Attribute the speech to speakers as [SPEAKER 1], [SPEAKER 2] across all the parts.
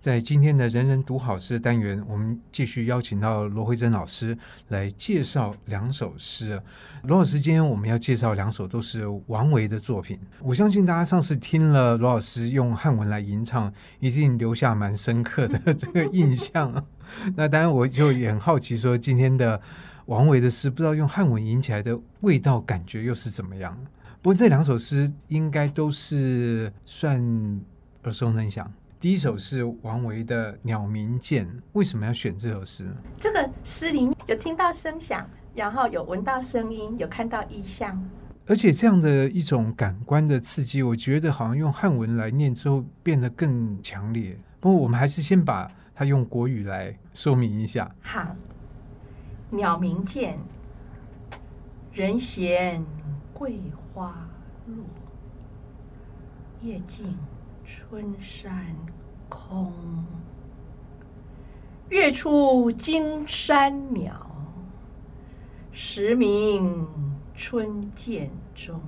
[SPEAKER 1] 在今天的人人读好诗单元，我们继续邀请到罗慧贞老师来介绍两首诗。罗老师，今天我们要介绍两首都是王维的作品。我相信大家上次听了罗老师用汉文来吟唱，一定留下蛮深刻的这个印象。那当然，我就也很好奇，说今天的王维的诗，不知道用汉文吟起来的味道、感觉又是怎么样？不过这两首诗应该都是算耳熟能详。第一首是王维的《鸟鸣涧》，为什么要选这首诗呢？
[SPEAKER 2] 这个诗里面有听到声响，然后有闻到声音，有看到意象，
[SPEAKER 1] 而且这样的一种感官的刺激，我觉得好像用汉文来念之后变得更强烈。不过我们还是先把它用国语来说明一下。
[SPEAKER 2] 好，《鸟鸣涧》，人闲桂花落，夜静。春山空，月出惊山鸟，时鸣春涧中。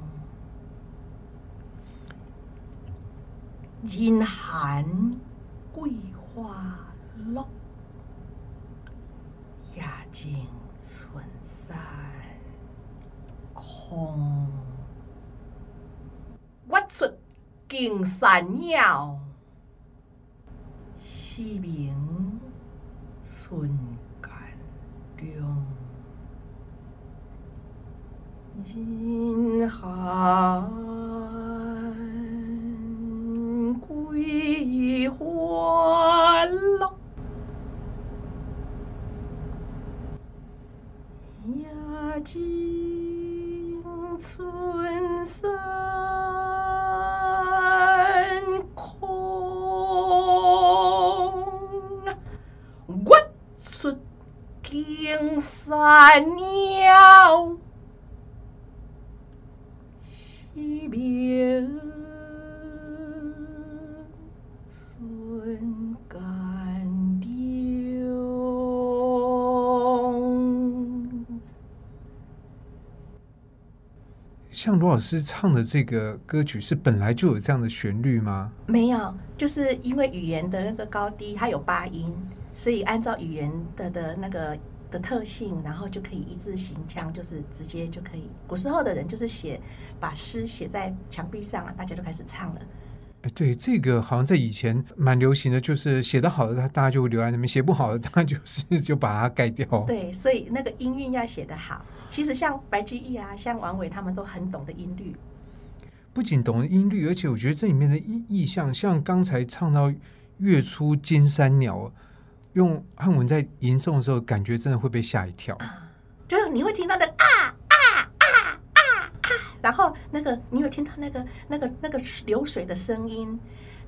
[SPEAKER 2] 阴寒桂花落，夜静春山空。我出。惊山鸟，四明春涧中。阴寒惊山鸟，时鸣春涧中。
[SPEAKER 1] 像罗老师唱的这个歌曲，是本来就有这样的旋律吗？
[SPEAKER 2] 没有，就是因为语言的那个高低，它有八音。所以按照语言的的那个的特性，然后就可以一字行腔，就是直接就可以。古时候的人就是写，把诗写在墙壁上啊，大家就开始唱了。
[SPEAKER 1] 哎，对，这个好像在以前蛮流行的，就是写得好的，他大家就会留在那边；写不好的，他就是 就把它盖掉。
[SPEAKER 2] 对，所以那个音韵要写得好。其实像白居易啊，像王维他们都很懂得音律。
[SPEAKER 1] 不仅懂得音律，而且我觉得这里面的意意象，像刚才唱到“月出惊山鸟”。用汉文在吟诵的时候，感觉真的会被吓一跳。
[SPEAKER 2] 就是你会听到那个啊啊啊啊啊，然后那个你有听到那个那个那个流水的声音，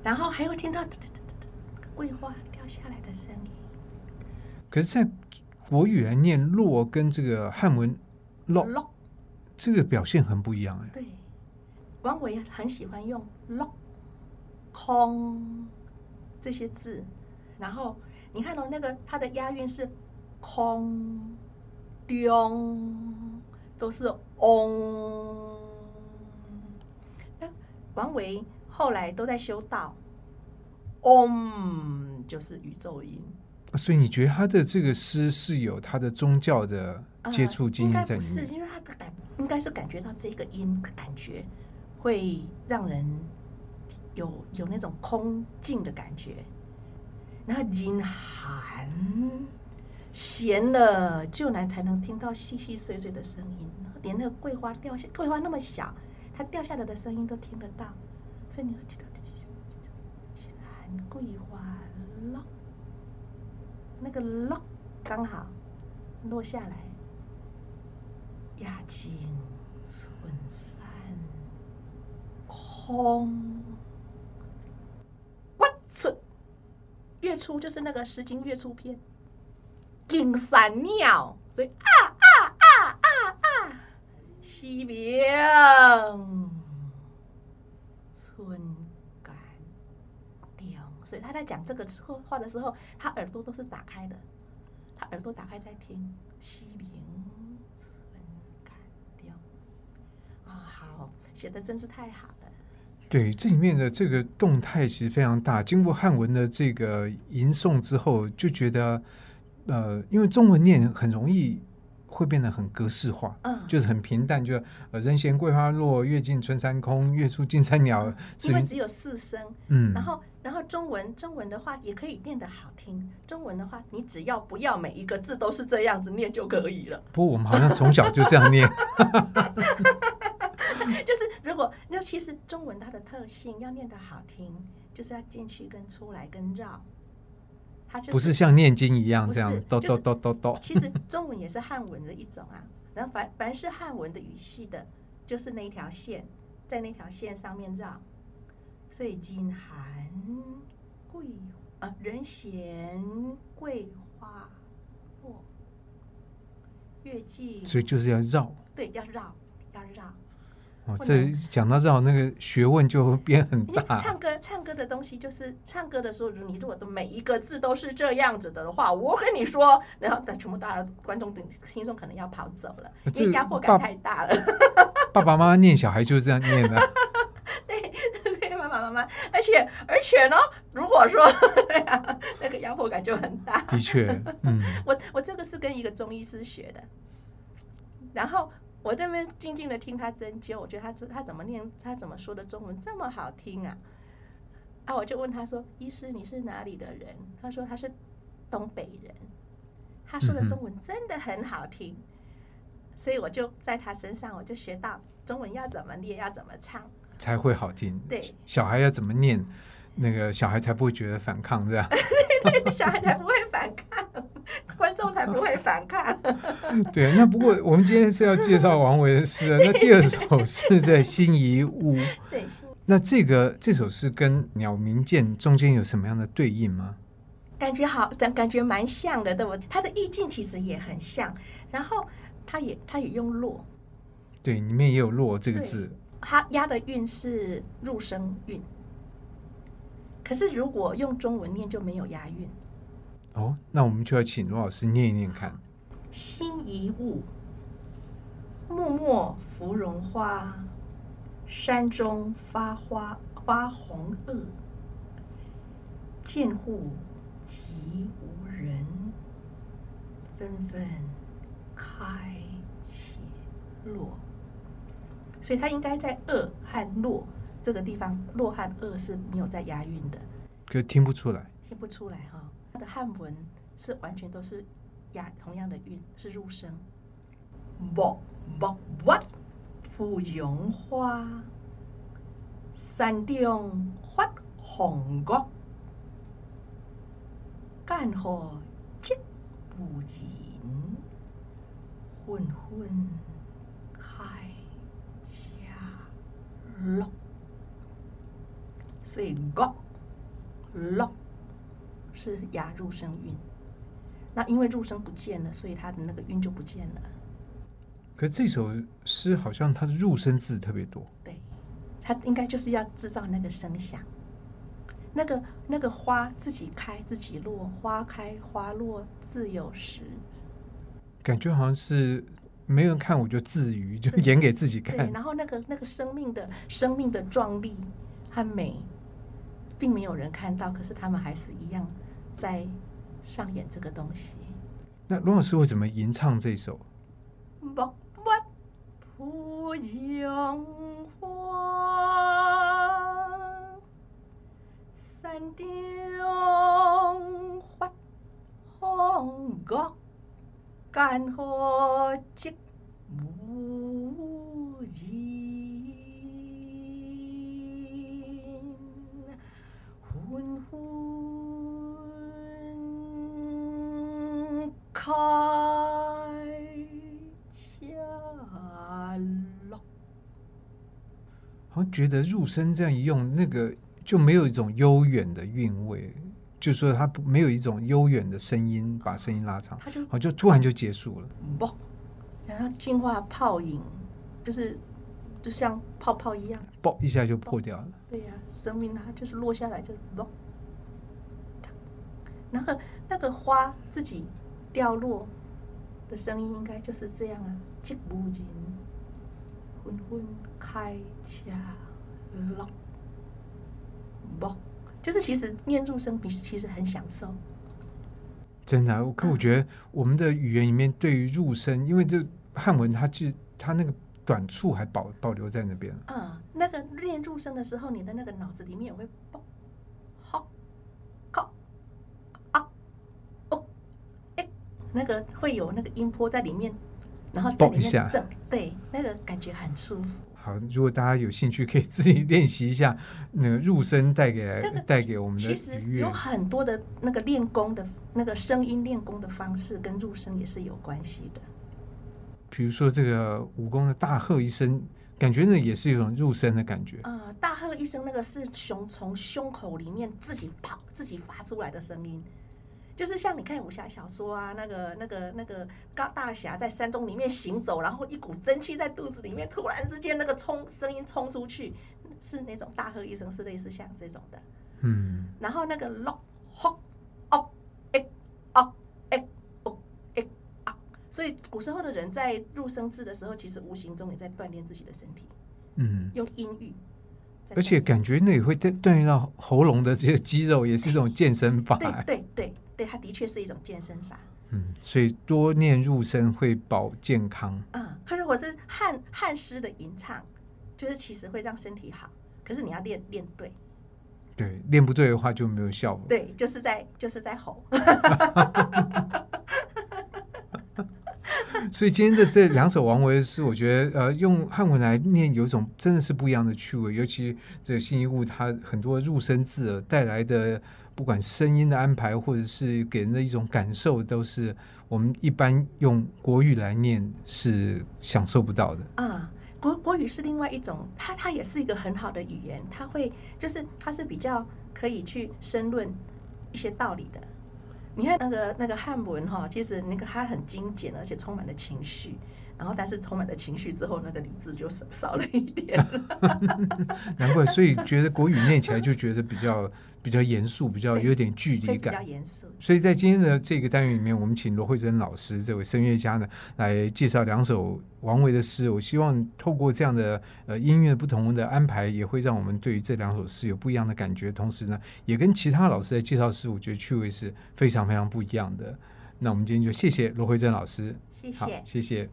[SPEAKER 2] 然后还会听到桂花掉下来的声音。
[SPEAKER 1] 可是，在国语来念“落”跟这个汉文“落”，这个表现很不一样哎。
[SPEAKER 2] 对，王维很喜欢用“落”、“空”这些字，然后。你看到那个它的押韵是空、中，都是嗡。那王维后来都在修道，嗡就是宇宙音。
[SPEAKER 1] 所以你觉得他的这个诗是有他的宗教的接触经验在里面？呃、
[SPEAKER 2] 是，因为他的感应该是感觉到这个音感觉会让人有有那种空静的感觉。那阴寒，闲了就难才能听到细细碎碎的声音，连那个桂花掉下，桂花那么小，它掉下来的声音都听得到，所以你会听到寒桂花落，那个落刚好落下来，夜静春山空。月初就是那个《诗经》月初篇，惊山鸟，所以啊啊啊啊啊，时鸣春涧中，所以他在讲这个话的时候，他耳朵都是打开的，他耳朵打开在听，时鸣春涧中，啊，好，写的真是太好了。
[SPEAKER 1] 对，这里面的这个动态其实非常大。经过汉文的这个吟诵之后，就觉得，呃，因为中文念很容易会变得很格式化，嗯，就是很平淡，就呃，人闲桂花落，月尽春山空，月出惊山鸟。
[SPEAKER 2] 因为只有四声，嗯，然后然后中文中文的话也可以念得好听。中文的话，你只要不要每一个字都是这样子念就可以了。
[SPEAKER 1] 不过我们好像从小就这样念。
[SPEAKER 2] 就是如果那其实中文它的特性要念得好听，就是要进去跟出来跟绕，它就
[SPEAKER 1] 不是像念经一样这样哆哆哆哆哆。
[SPEAKER 2] 其实中文也是汉文的一种啊，然后凡凡是汉文的语系的，就是那一条线，在那条线上面绕。所以金寒桂啊，人闲桂花落，月季，
[SPEAKER 1] 所以就是要绕，
[SPEAKER 2] 对，要绕，要绕。
[SPEAKER 1] 哦，这讲到这，那个学问就变很大。
[SPEAKER 2] 唱歌，唱歌的东西就是唱歌的时候，你如果的每一个字都是这样子的话，我跟你说，然后全部大家观众、听众可能要跑走了，因为压迫感太大了。
[SPEAKER 1] 爸爸妈妈念小孩就是这样念的。
[SPEAKER 2] 对 对，爸爸妈妈，而且而且呢，如果说对啊，那个压迫感就很大。
[SPEAKER 1] 的确，嗯，
[SPEAKER 2] 我我这个是跟一个中医师学的，然后。我在那边静静的听他针灸，我觉得他他怎么念，他怎么说的中文这么好听啊？啊，我就问他说：“医师，你是哪里的人？”他说他是东北人。他说的中文真的很好听，所以我就在他身上，我就学到中文要怎么念，要怎么唱
[SPEAKER 1] 才会好听。
[SPEAKER 2] 对，
[SPEAKER 1] 小孩要怎么念，那个小孩才不会觉得反抗，这样。
[SPEAKER 2] 对对，小孩才不会反抗。观众才不会反抗。
[SPEAKER 1] 对，那不过我们今天是要介绍王维的诗啊。那第二首是在辛夷坞。
[SPEAKER 2] 对。
[SPEAKER 1] 那这个这首诗跟《鸟鸣涧》中间有什么样的对应吗？
[SPEAKER 2] 感觉好，感感觉蛮像的，对不？它的意境其实也很像。然后它也它也用落。
[SPEAKER 1] 对，里面也有落这个字。
[SPEAKER 2] 它押的韵是入声韵。可是如果用中文念就没有押韵。
[SPEAKER 1] 哦，那我们就要请罗老师念一念看。
[SPEAKER 2] 心一物，默默芙蓉花，山中发花发红萼，涧户寂无人，纷纷开且落。所以它应该在萼和落这个地方，落和萼是没有在押韵的，
[SPEAKER 1] 可听不出来，
[SPEAKER 2] 听不出来哈。它的汉文是完全都是押同样的韵，是入声。漠漠哇，芙蓉花，山中发红萼，涧户寂无人，纷纷开家落。所以角落。是押入声韵，那因为入声不见了，所以它的那个韵就不见了。
[SPEAKER 1] 可这首诗好像它的入声字特别多。
[SPEAKER 2] 对，它应该就是要制造那个声响。那个那个花自己开自己落，花开花落自有时。
[SPEAKER 1] 感觉好像是没人看我就自娱，就演给自己看。
[SPEAKER 2] 对，然后那个那个生命的生命的壮丽和美，并没有人看到，可是他们还是一样。在上演这个东西。
[SPEAKER 1] 那罗老师会怎么吟唱这首？
[SPEAKER 2] 花，山中发红萼，涧户寂无人，开家落，
[SPEAKER 1] 好像觉得入声这样一用，那个就没有一种悠远的韵味，就说它没有一种悠远的声音，把声音拉长，它就好就突然就结束了。
[SPEAKER 2] 不，然后净化泡影，就是就像泡泡一样，
[SPEAKER 1] 啵一下就破掉了。
[SPEAKER 2] 对呀、啊，生命它就是落下来就落，然后那个花自己。掉落的声音应该就是这样啊，寂无人，纷纷开车落。就是其实念入声比其实很享受。
[SPEAKER 1] 真的、啊，可我觉得我们的语言里面对于入声，因为这汉文它其实它那个短处还保保留在那边。
[SPEAKER 2] 嗯，那个练入声的时候，你的那个脑子里面也会嘣，好，靠，啊，哦，哎，那个会有那个音波在里面，然后在里面震，对，那个感觉很舒服。
[SPEAKER 1] 好，如果大家有兴趣，可以自己练习一下那个入声带给带给我们的。
[SPEAKER 2] 其实有很多的那个练功的那个声音练功的方式，跟入声也是有关系的。
[SPEAKER 1] 比如说这个武功的大喝一声，感觉那也是一种入声的感觉。
[SPEAKER 2] 啊、呃，大喝一声，那个是胸从胸口里面自己跑、自己发出来的声音。就是像你看武侠小说啊，那个、那个、那个高大侠在山中里面行走，然后一股真气在肚子里面，突然之间那个冲声音冲出去，是那种大喝一声，是类似像这种的。
[SPEAKER 1] 嗯。
[SPEAKER 2] 然后那个 lock hop up e up e up e up，所以古时候的人在入声字的时候，其实无形中也在锻炼自己的身体。
[SPEAKER 1] 嗯。
[SPEAKER 2] 用音域。
[SPEAKER 1] 而且感觉那也会锻锻炼到喉咙的这些肌肉，也是一种健身法。
[SPEAKER 2] 对对对。对，它的确是一种健身法。
[SPEAKER 1] 嗯，所以多念入声会保健康。
[SPEAKER 2] 嗯，或者我是汉汉诗的吟唱，就是其实会让身体好。可是你要练练对。
[SPEAKER 1] 对，练不对的话就没有效果。
[SPEAKER 2] 对，就是在就是在吼。
[SPEAKER 1] 所以今天的这两首王维的诗，我觉得呃，用汉文来念有一种真的是不一样的趣味。尤其这个辛夷务它很多入声字带来的，不管声音的安排，或者是给人的一种感受，都是我们一般用国语来念是享受不到的。
[SPEAKER 2] 啊，国国语是另外一种，它它也是一个很好的语言，它会就是它是比较可以去申论一些道理的。你看那个那个汉文哈，其实那个它很精简，而且充满了情绪。然后，但是充满了情绪之后，那个理智就少少了一点。
[SPEAKER 1] 难怪，所以觉得国语念起来就觉得比较比较严肃，比较有点距离感。
[SPEAKER 2] 比较严肃。
[SPEAKER 1] 所以在今天的这个单元里面，我们请罗慧珍老师这位声乐家呢，来介绍两首王维的诗。我希望透过这样的呃音乐不同的安排，也会让我们对于这两首诗有不一样的感觉。同时呢，也跟其他老师在介绍诗，我觉得趣味是非常非常不一样的。那我们今天就谢谢罗慧珍老师，
[SPEAKER 2] 谢谢，
[SPEAKER 1] 谢谢。